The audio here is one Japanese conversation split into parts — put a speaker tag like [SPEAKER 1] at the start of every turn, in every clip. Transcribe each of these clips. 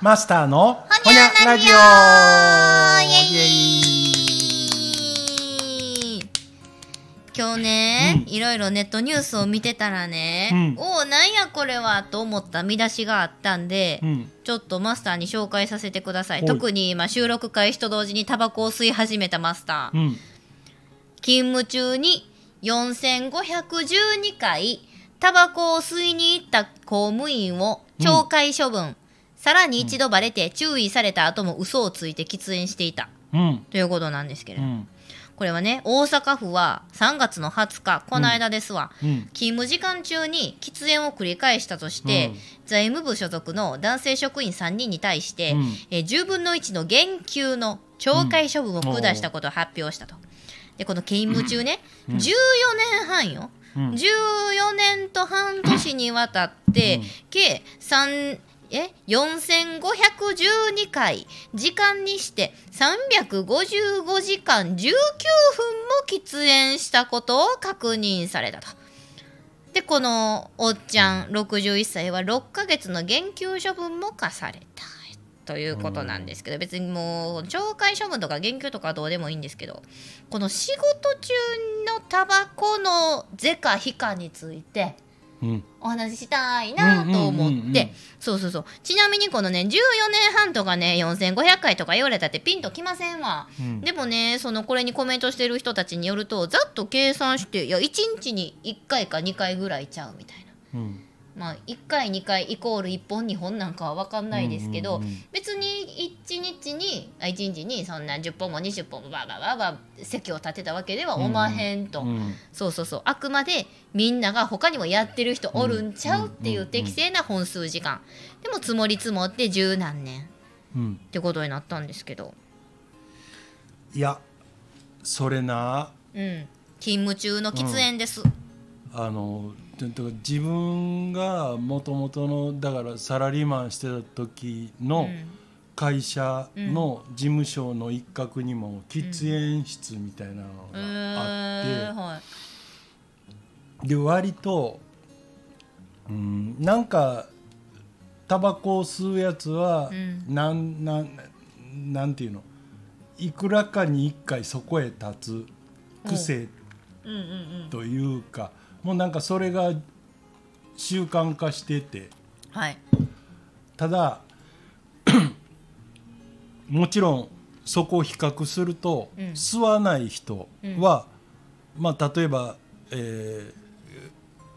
[SPEAKER 1] マスターの
[SPEAKER 2] ほにゃラジオ。今日ね、いろいろネットニュースを見てたらね、
[SPEAKER 1] うん。
[SPEAKER 2] おおなんやこれはと思った見出しがあったんで、
[SPEAKER 1] うん。
[SPEAKER 2] ちょっとマスターに紹介させてください。
[SPEAKER 1] はい。
[SPEAKER 2] 特に今収録開始と同時にタバコを吸い始めたマスター、
[SPEAKER 1] うん。
[SPEAKER 2] 勤務中に4512回タバコを吸いに行った公務員を懲戒処分、さらに一度バレて注意された後も嘘をついて喫煙していた。
[SPEAKER 1] うん。
[SPEAKER 2] ということなんですけれど、
[SPEAKER 1] うん。
[SPEAKER 2] これはね大阪府は3月の20日この間ですわ、
[SPEAKER 1] うん。
[SPEAKER 2] 勤務時間中に喫煙を繰り返したとして、
[SPEAKER 1] うん。
[SPEAKER 2] 財務部所属の男性職員3人に対して、
[SPEAKER 1] うん。
[SPEAKER 2] えー10分の1の減給の懲戒処分を下したことを発表したと。でこの勤務中ね、14年半よ、
[SPEAKER 1] うん。
[SPEAKER 2] 14年と半年にわたって、
[SPEAKER 1] うん。
[SPEAKER 2] 計3え4512回。時間にして355時間19分も喫煙したことを確認されたと。でこのおっちゃん61歳は6ヶ月の減給処分も課された。ということなんですけど別にもう懲戒処分とか減給とかはどうでもいいんですけどこの仕事中のタバコの是か非かについて
[SPEAKER 1] うん
[SPEAKER 2] お話ししたいなと思って、そうそうそう。ちなみにこのね14年半とかね4500回とか言われたってピンときませんわ、
[SPEAKER 1] うん。
[SPEAKER 2] でもねそのこれにコメントしてる人たちによるとざっと計算していや1日に1回か2回ぐらいちゃうみたいな。
[SPEAKER 1] うん
[SPEAKER 2] まあ1回2回イコール1本2本なんかは分かんないですけど、
[SPEAKER 1] うんうんうん
[SPEAKER 2] 別に1日にあ1日にそんな10本も20本もバーバーバーバー席を立てたわけではおまへんと。
[SPEAKER 1] うん
[SPEAKER 2] そうそうそうあくまでみんなが他にもやってる人おるんちゃうっていう適正な本数時間でも積もり積もって十何年
[SPEAKER 1] うん
[SPEAKER 2] ってことになったんですけど
[SPEAKER 1] いやそれな
[SPEAKER 2] うん勤務中の喫煙です、
[SPEAKER 1] あのでだから自分がもともとのだからサラリーマンしてた時の会社の事務所の一角にも喫煙室みたいなの
[SPEAKER 2] うん、
[SPEAKER 1] があって、で割と、うん、なんかタバコを吸うやつは、
[SPEAKER 2] うん。
[SPEAKER 1] なんなんなんていうのいくらかに一回そこへ立つ癖というか、もうなんかそれが習慣化してて。
[SPEAKER 2] はい。
[SPEAKER 1] ただ もちろんそこを比較すると、
[SPEAKER 2] うん。
[SPEAKER 1] 吸わない人は、まあ例えば、えー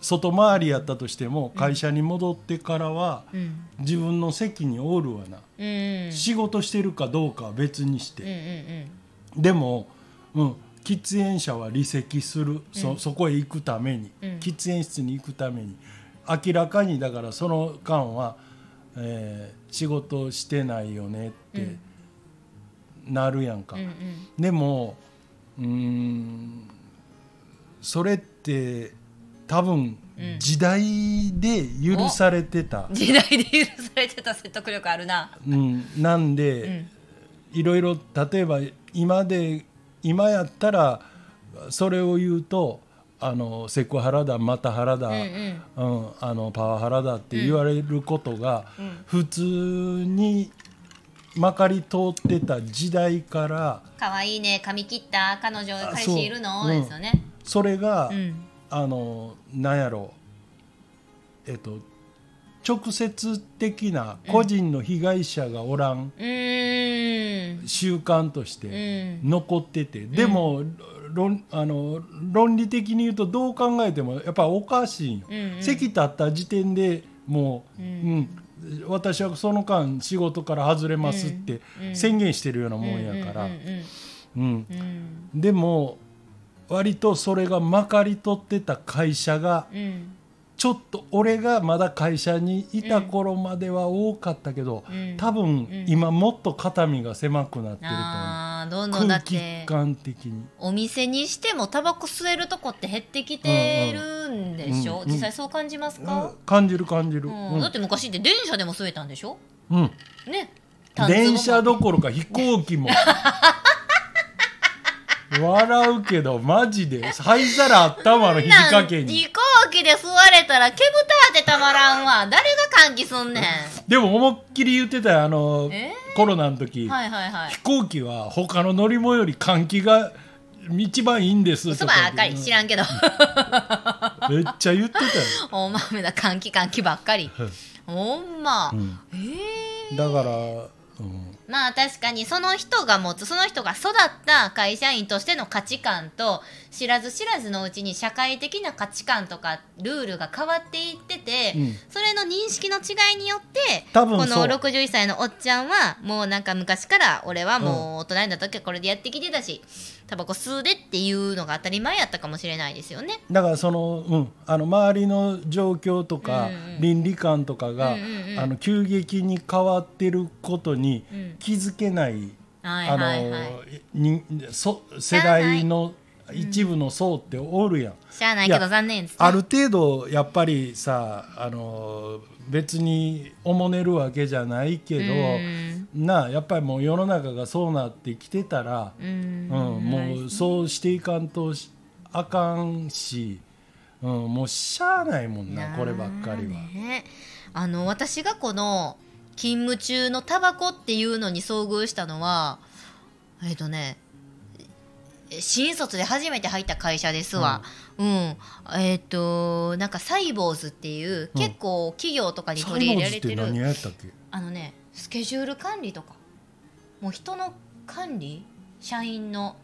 [SPEAKER 1] 外回りやったとしても会社に戻ってからは、
[SPEAKER 2] うん。
[SPEAKER 1] 自分の席におるわな、
[SPEAKER 2] うん。うん
[SPEAKER 1] 仕事してるかどうかは別にし
[SPEAKER 2] うん
[SPEAKER 1] て、
[SPEAKER 2] うん。
[SPEAKER 1] でも、うん、喫煙者は離席する、そそこへ行くために、
[SPEAKER 2] うん。
[SPEAKER 1] 喫煙室に行くために。明らかにだからその間は、えー仕事してないよねってなるやんか。
[SPEAKER 2] うんうん。
[SPEAKER 1] でもうーんそれって多分
[SPEAKER 2] うん。
[SPEAKER 1] 時代で許されてた、
[SPEAKER 2] 時代で許されてた説得力あるな。
[SPEAKER 1] うん、なん
[SPEAKER 2] う
[SPEAKER 1] で、
[SPEAKER 2] ん。
[SPEAKER 1] いろいろ例えば今で今やったらそれを言うとあのセクハラだマタハラだ、
[SPEAKER 2] う
[SPEAKER 1] うん。
[SPEAKER 2] んうん
[SPEAKER 1] あのパワハラだって言われることが、
[SPEAKER 2] うん。
[SPEAKER 1] 普通にまかり通ってた時代から
[SPEAKER 2] 可愛いね髪切った彼女
[SPEAKER 1] あ
[SPEAKER 2] 彼氏いるの？ですよね。
[SPEAKER 1] それが、
[SPEAKER 2] うん。
[SPEAKER 1] あのなんやろ。えっと直接的な個人の被害者がおらん習慣とし
[SPEAKER 2] う
[SPEAKER 1] て
[SPEAKER 2] ん。
[SPEAKER 1] 残ってて、でも論あの論理的に言うとどう考えてもやっぱおかしいんよ、
[SPEAKER 2] うんうん。
[SPEAKER 1] 席立った時点でもう、
[SPEAKER 2] う
[SPEAKER 1] うん。ん私はその間仕事から外れますって
[SPEAKER 2] うん。
[SPEAKER 1] 宣言してるようなもんやから、
[SPEAKER 2] うん
[SPEAKER 1] でも割とそれがまかり取ってた会社が
[SPEAKER 2] うんうん
[SPEAKER 1] ちょっと俺がまだ会社にいた頃までは多かったけど、
[SPEAKER 2] うん。
[SPEAKER 1] 多分今もっと肩身が狭くなってると思う。
[SPEAKER 2] あーどんどんだって。
[SPEAKER 1] 感的に。
[SPEAKER 2] お店にしてもタバコ吸えるとこって減ってきてるんでしょ、
[SPEAKER 1] うんうん
[SPEAKER 2] 実際そう感じますか、
[SPEAKER 1] 感じる感じる、
[SPEAKER 2] うん。だって昔って電車でも吸えたんでしょ？
[SPEAKER 1] うん。うん
[SPEAKER 2] ね。
[SPEAKER 1] 電車どころか飛行機も。笑うけどマジで。灰皿あったわあの肘掛けに
[SPEAKER 2] 機で吸われたら煙たってたまらんわ。誰が換気すんねん。
[SPEAKER 1] でも思いっきり言ってたよあの
[SPEAKER 2] え？
[SPEAKER 1] コロナの時、
[SPEAKER 2] はいはいはい。
[SPEAKER 1] 飛行機は他の乗り物より換気が一番いいんです。
[SPEAKER 2] 嘘
[SPEAKER 1] とか
[SPEAKER 2] ばっかり知らんけど。
[SPEAKER 1] めっちゃ言ってたよ。
[SPEAKER 2] おまめだ換気換気ばっかり。ほんま、
[SPEAKER 1] ん。
[SPEAKER 2] えー。
[SPEAKER 1] だから、うん、
[SPEAKER 2] まあ確かにその人が持つその人が育った会社員としての価値観と知らず知らずのうちに社会的な価値観とかルールが変わっていってて、
[SPEAKER 1] うん。
[SPEAKER 2] それの認識の違いによってこの61歳のおっちゃんはもうなんか昔から俺はもう大人になった時はこれでやってきてたしタバコ吸うでっていうのが当たり前やったかもしれないですよね。
[SPEAKER 1] だからその,、うん、あの周りの状況とか、
[SPEAKER 2] うんうん
[SPEAKER 1] 倫理観とかが、
[SPEAKER 2] うんうんうん。
[SPEAKER 1] あの急激に変わってることに
[SPEAKER 2] うん
[SPEAKER 1] 気づけない、
[SPEAKER 2] はい
[SPEAKER 1] あの。にそ世代の一部の層っておるやん。
[SPEAKER 2] しゃあないけど残念ね。
[SPEAKER 1] ある程度やっぱりさあの別におもねるわけじゃないけど、
[SPEAKER 2] うん
[SPEAKER 1] なあやっぱりもう世の中がそうなってきてたら、
[SPEAKER 2] う
[SPEAKER 1] うん
[SPEAKER 2] ん
[SPEAKER 1] もうそうしていかんとしあかんし、うん、もうしゃあないもんなこればっかりは。
[SPEAKER 2] ねあの私がこの勤務中のタバコっていうのに遭遇したのはえっ、とね新卒で初めて入った会社ですわ。うん、えっ、となんかサイボーズっていう、
[SPEAKER 1] うん。
[SPEAKER 2] 結構企業とかに
[SPEAKER 1] サ
[SPEAKER 2] 取り
[SPEAKER 1] イボーズって
[SPEAKER 2] 入れられてる
[SPEAKER 1] 何やったっけ？
[SPEAKER 2] あのねスケジュール管理とか。もう人の管理？社員の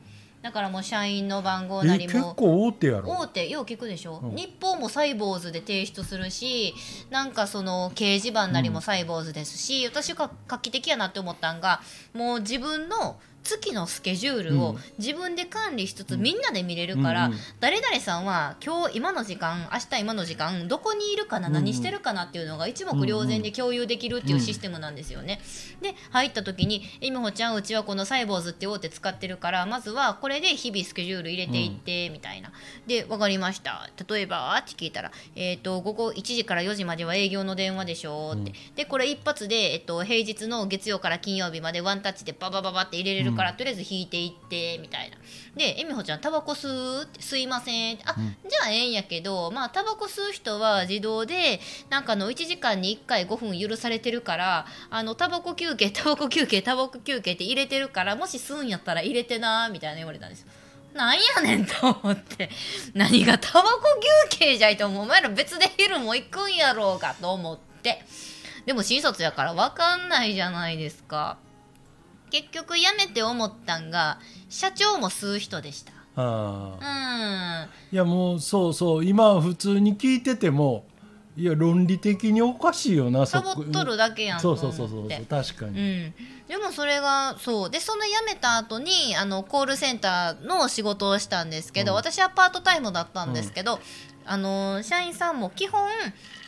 [SPEAKER 2] だからもう社員の番号なりも。
[SPEAKER 1] 構大手やろ。
[SPEAKER 2] 大手よう聞くでしょ、
[SPEAKER 1] うん。
[SPEAKER 2] 日報もサイボーズで提出するしなんかその掲示板なりもサイボーズですし、私が画期的やなって思ったんがもう自分の月のスケジュールを
[SPEAKER 1] うん。
[SPEAKER 2] 自分で管理しつつ、
[SPEAKER 1] うん。
[SPEAKER 2] みんなで見れるから、誰々さんは今日今の時間明日今の時間どこにいるかな、何してるかなっていうのが一目瞭然で共有できるっていうシステムなんですよね。で入った時に「えみほちゃんうちはこのサイボーズって大手使ってるからまずはこれで日々スケジュール入れていって」みたいな。で「分かりました。例えば?」って聞いたら「えー、と午後1時から4時までは営業の電話でしょ」って、でこれ一発で、えっと、平日の月曜から金曜日までワンタッチでババババって入れれるから、とりあえず引いていってみたいな。で「えみほちゃんタバコ吸う?」って「吸いません」って「あ、じゃあええんやけどまあタバコ吸う人は自動でなんかあの1時間に1回5分許されてるからあのタバコ休憩タバコ休憩タバコ休憩って入れてるからもし吸うんやったら入れてなみたいな言われたんですよ。なんやねんと思って何がタバコ休憩じゃいと思うお前ら別で昼も行くんやろうかと思ってでも新卒やから分かんないじゃないですか結局辞めて思ったんが社長も吸う人でした。
[SPEAKER 1] あ
[SPEAKER 2] う
[SPEAKER 1] あ
[SPEAKER 2] ん。
[SPEAKER 1] いやもうそうそう。今普通に聞いててもいや論理的におかしいよな
[SPEAKER 2] サボっとるだけやんと
[SPEAKER 1] そうそうそうそう確か
[SPEAKER 2] う
[SPEAKER 1] に、
[SPEAKER 2] ん、でもそれがそう。でその辞めた後にあのコールセンターの仕事をしたんですけど、
[SPEAKER 1] うん。
[SPEAKER 2] 私はパートタイムだったんですけど、あの社員さんも基本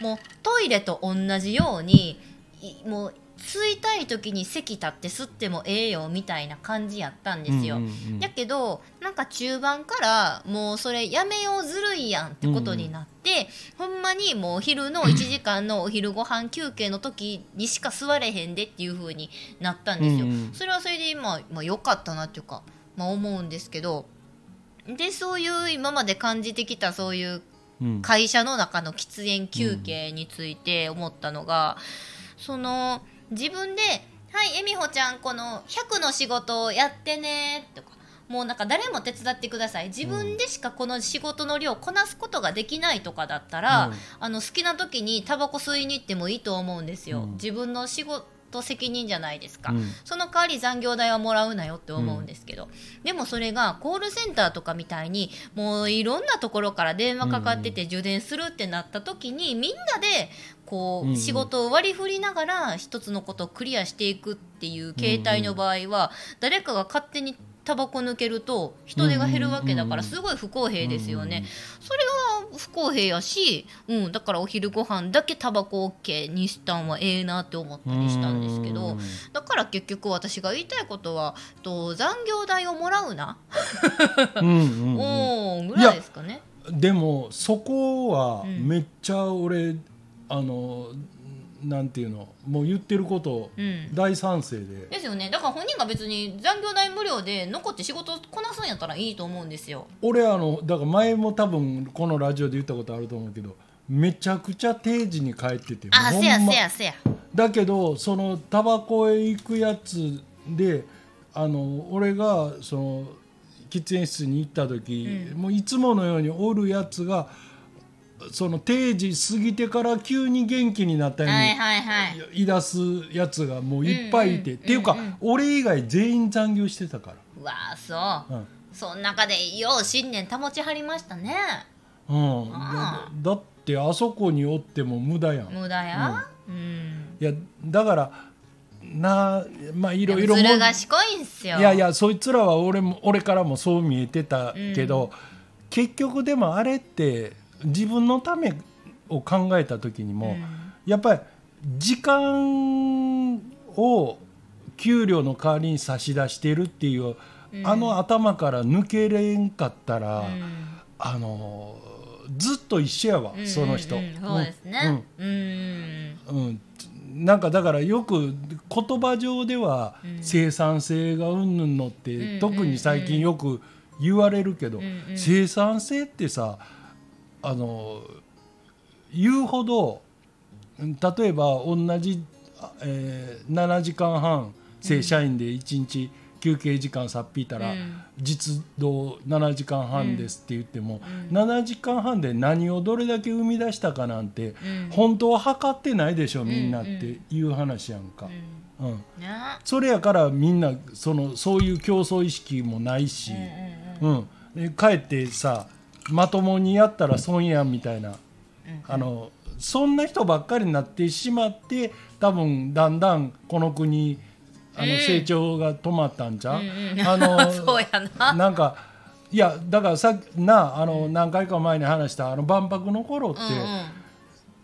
[SPEAKER 2] もうトイレと同じようにいもう吸いたい時に席立って吸ってもええよみたいな感じやったんですよ。
[SPEAKER 1] うんうんうん
[SPEAKER 2] やけどなんか中盤からもうそれやめようずるいやんってことになって、ほんまにもう昼の 1時間のお昼ご飯休憩の時にしか座れへんでっていう風になったんですよ。
[SPEAKER 1] うんうん
[SPEAKER 2] それはそれで今、まあ、良かったなっていうか、まあ、思うんですけどでそういう今まで感じてきたそういう
[SPEAKER 1] うん
[SPEAKER 2] 会社の中の喫煙休憩について思ったのが、その自分で「はいえみほちゃんこの100の仕事をやってね」とか。もうなんか誰も手伝ってください。自分でしかこの仕事の量をこなすことができないとかだったら、
[SPEAKER 1] うん。
[SPEAKER 2] あの好きな時にタバコ吸いに行ってもいいと思うんですよ、
[SPEAKER 1] うん。
[SPEAKER 2] 自分の仕事責任じゃないですか、
[SPEAKER 1] うん。
[SPEAKER 2] その代わり残業代はもらうなよって思うんですけど、でもそれがコールセンターとかみたいにもういろんなところから電話かかってて受電するってなった時にみんなでこ
[SPEAKER 1] うんう
[SPEAKER 2] うん仕事を割り振りながら一つのことをクリアしていくっていう形態の場合は誰かが勝手にタバコ抜けると人手が減るわけだからすごい不公平ですよね。それは不公平やし、うん、だからお昼ご飯だけタバコ OK にしたんはええなって思ったりしたんですけど
[SPEAKER 1] うん。
[SPEAKER 2] だから結局私が言いたいことはと残業代をもらうな、
[SPEAKER 1] うんうんうん。
[SPEAKER 2] おーぐらいですかね。
[SPEAKER 1] でもそこは
[SPEAKER 2] うん。
[SPEAKER 1] めっちゃ俺、あのなんていうのもう言ってること
[SPEAKER 2] うん。
[SPEAKER 1] 大賛成で、
[SPEAKER 2] ですよね。だから本人が別に残業代無料で残って仕事こなすんやったらいいと思うんですよ。
[SPEAKER 1] 俺あのだから前も多分このラジオで言ったことあると思うけどめちゃくちゃ定時に帰ってて
[SPEAKER 2] あせやせやせや。
[SPEAKER 1] だけどそのタバコへ行くやつであの俺がその喫煙室に行った時、
[SPEAKER 2] うん。
[SPEAKER 1] もういつものようにおるやつがその定時過ぎてから急に元気になったように、
[SPEAKER 2] はいはいはい。
[SPEAKER 1] 言い出すやつがもういっぱいいて、っていうか、俺以外全員残業してたか
[SPEAKER 2] うわあそう、
[SPEAKER 1] ら。うん。
[SPEAKER 2] その中でよう信念保ちはりましたね。
[SPEAKER 1] うん、
[SPEAKER 2] あ
[SPEAKER 1] だだってあそこにおっても無駄やん。
[SPEAKER 2] 無駄や？うん、
[SPEAKER 1] いやだからなまあい
[SPEAKER 2] い
[SPEAKER 1] ろいろも
[SPEAKER 2] ずる賢いんすよ。
[SPEAKER 1] いやいやそいつらは俺も俺からもそう見えてたけど、結局でもあれって自分のためを考えた時にも、やっぱり時間を給料の代わりに差し出してるっていう、
[SPEAKER 2] うん。
[SPEAKER 1] あの頭から抜けれんかったら、
[SPEAKER 2] うん。
[SPEAKER 1] あのずっと一緒やわ、
[SPEAKER 2] うん
[SPEAKER 1] その人。
[SPEAKER 2] そうですね。うん、
[SPEAKER 1] うん、なんかだからよく言葉上では
[SPEAKER 2] うん。
[SPEAKER 1] 生産性がうんぬんのって、
[SPEAKER 2] うん
[SPEAKER 1] 特に最近よく言われるけど、生産性ってさあの言うほど例えば同じ、えー7時間半正社員で1日休憩時間さっぴいたら、
[SPEAKER 2] うん。
[SPEAKER 1] 実働7時間半ですって言っても、
[SPEAKER 2] うん。
[SPEAKER 1] 7時間半で何をどれだけ生み出したかなんて、
[SPEAKER 2] うん。
[SPEAKER 1] 本当は測ってないでしょみんなっていう話やんか、
[SPEAKER 2] うん。
[SPEAKER 1] うん。
[SPEAKER 2] ね
[SPEAKER 1] それやからみんなそのそういう競争意識もないし、
[SPEAKER 2] うん
[SPEAKER 1] かえってさまともにやったら損やんみたいな、あのそんな人ばっかりになってしまって多分だんだんこの国あの
[SPEAKER 2] うん。
[SPEAKER 1] 成長が止まったんちゃう、あの
[SPEAKER 2] そうやな。
[SPEAKER 1] なんかいやだからさなあの何回か前に話したあの万博の頃って、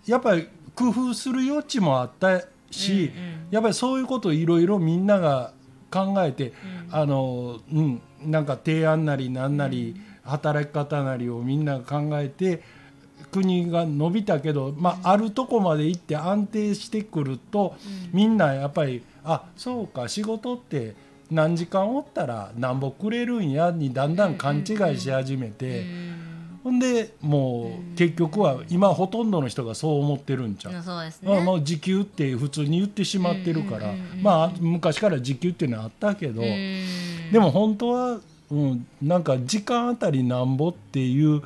[SPEAKER 1] やっぱり工夫する余地もあったし、やっぱりそういうことをいろいろみんなが考えて、あのうん、なんか提案なりなんなり、働き方なりをみんなが考えて国が伸びたけど、まあ、あるとこまで行って安定してくると、みんなやっぱりあそうか仕事って何時間おったらなんぼくれるんやにだんだん勘違いし始めて。
[SPEAKER 2] うん。
[SPEAKER 1] ほんでもう結局は今ほとんどの人がそう思ってるんちゃう、
[SPEAKER 2] うんそうです
[SPEAKER 1] まあ、
[SPEAKER 2] ね
[SPEAKER 1] もう時給って普通に言ってしまってるから、まあ昔から時給っていうのはあったけど、
[SPEAKER 2] うん。
[SPEAKER 1] でも本当は、うん、なんか時間あたりなんぼっていう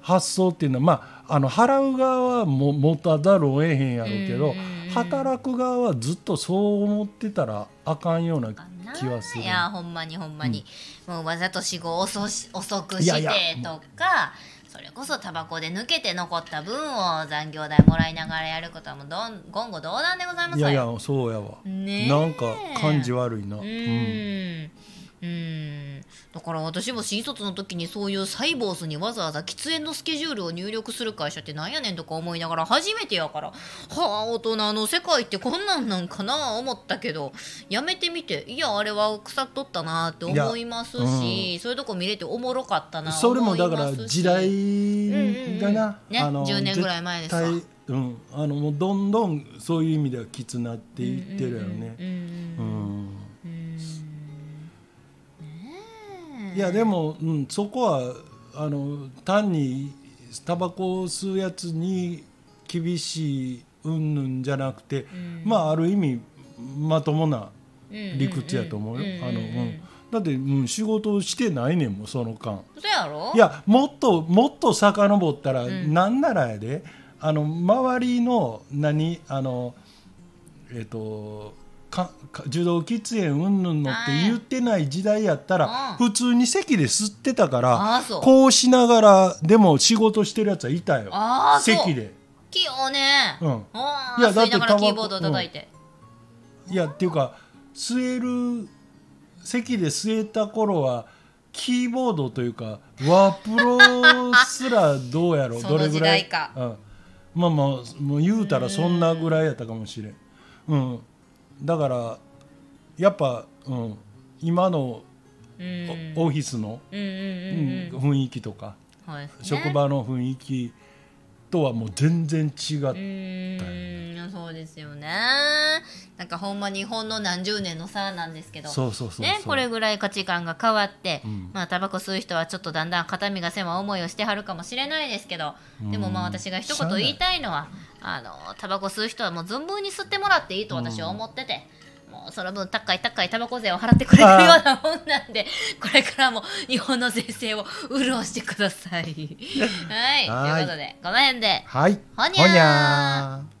[SPEAKER 1] 発想っていうのはまああの払う側はも持たざるを得へんやろうけど、
[SPEAKER 2] うんうんうん。
[SPEAKER 1] 働く側はずっとそう思ってたらあかんような気はする。
[SPEAKER 2] いやほんまにほんまに、もうわざと死後遅し遅くしてとかそれこそタバコで抜けて残った分を残業代もらいながらやることはもうどん言語道断でございます
[SPEAKER 1] いやいやそうやわ、
[SPEAKER 2] ねえ。
[SPEAKER 1] なんか感じ悪いな。
[SPEAKER 2] う
[SPEAKER 1] うん
[SPEAKER 2] ん。うんだから私も新卒の時にそういうサイボースにわざわざ喫煙のスケジュールを入力する会社ってなんやねんとか思いながら初めてやから。はあ大人の世界ってこんなんなんかな思ったけど。やめてみて。いやあれは腐っとったなって思いますし、
[SPEAKER 1] いや
[SPEAKER 2] そういうとこ見れておもろかったな
[SPEAKER 1] それもだから時代がな、
[SPEAKER 2] うんうんうん。ね10年ぐらい前ですわ
[SPEAKER 1] 絶対うん、あのもうどんどんそういう意味ではきつなっていってるよね。
[SPEAKER 2] うんうん
[SPEAKER 1] うん。
[SPEAKER 2] うん
[SPEAKER 1] いやでも、うん、そこはあの単にタバコを吸うやつに厳しいうんぬんじゃなくて、
[SPEAKER 2] ん。
[SPEAKER 1] まあある意味まともな
[SPEAKER 2] うん
[SPEAKER 1] 理屈やと思うよ。
[SPEAKER 2] うん
[SPEAKER 1] あの
[SPEAKER 2] うん。
[SPEAKER 1] うん、だって、うん、仕事をしてないねんもんその間。
[SPEAKER 2] そうやろ？
[SPEAKER 1] いやもっともっと遡ったら、
[SPEAKER 2] ん。
[SPEAKER 1] なんならやで。あの周りの何あのえっ、とかか受動喫煙うんぬんのって言ってない時代やったら、
[SPEAKER 2] うん。
[SPEAKER 1] 普通に席で吸ってたからこうしながらでも仕事してるやつはいたよ。席で。
[SPEAKER 2] 器用ね。
[SPEAKER 1] うん。
[SPEAKER 2] あ
[SPEAKER 1] いやだって
[SPEAKER 2] 吸いながらキーボードを叩いて、
[SPEAKER 1] いやっていうか吸える席で吸えた頃はキーボードというかワープロすらどうやろ どれぐらい？うん、まあまあもう言うたらそんなぐらいやったかもしれん、うん、だからやっぱ、うん、今の
[SPEAKER 2] うん。
[SPEAKER 1] オオフィスの、
[SPEAKER 2] うんうん
[SPEAKER 1] う
[SPEAKER 2] うん。んうん
[SPEAKER 1] 雰囲気とか、
[SPEAKER 2] ね
[SPEAKER 1] 職場の雰囲気ととはもう全然違っ
[SPEAKER 2] う
[SPEAKER 1] た、
[SPEAKER 2] ーん。そうですよね。なんかほんま日本の何十年の差なんですけど。
[SPEAKER 1] そうそうそう
[SPEAKER 2] ね、これぐらい価値観が変わって、
[SPEAKER 1] うん。
[SPEAKER 2] まあタバコ吸う人はちょっとだんだん肩身が狭い思いをしてはるかもしれないですけど、でもまあ私が一言言いたいのはあのタバコ吸う人はもう存分に吸ってもらっていいと私は思ってて。もうその分高い高いタバコ税を払ってくれてるようなもんなんで これからも日本の税制を潤してください。はい、
[SPEAKER 1] はい。
[SPEAKER 2] ということでこの辺で。
[SPEAKER 1] はい。
[SPEAKER 2] ほにゃー。
[SPEAKER 1] ほにゃー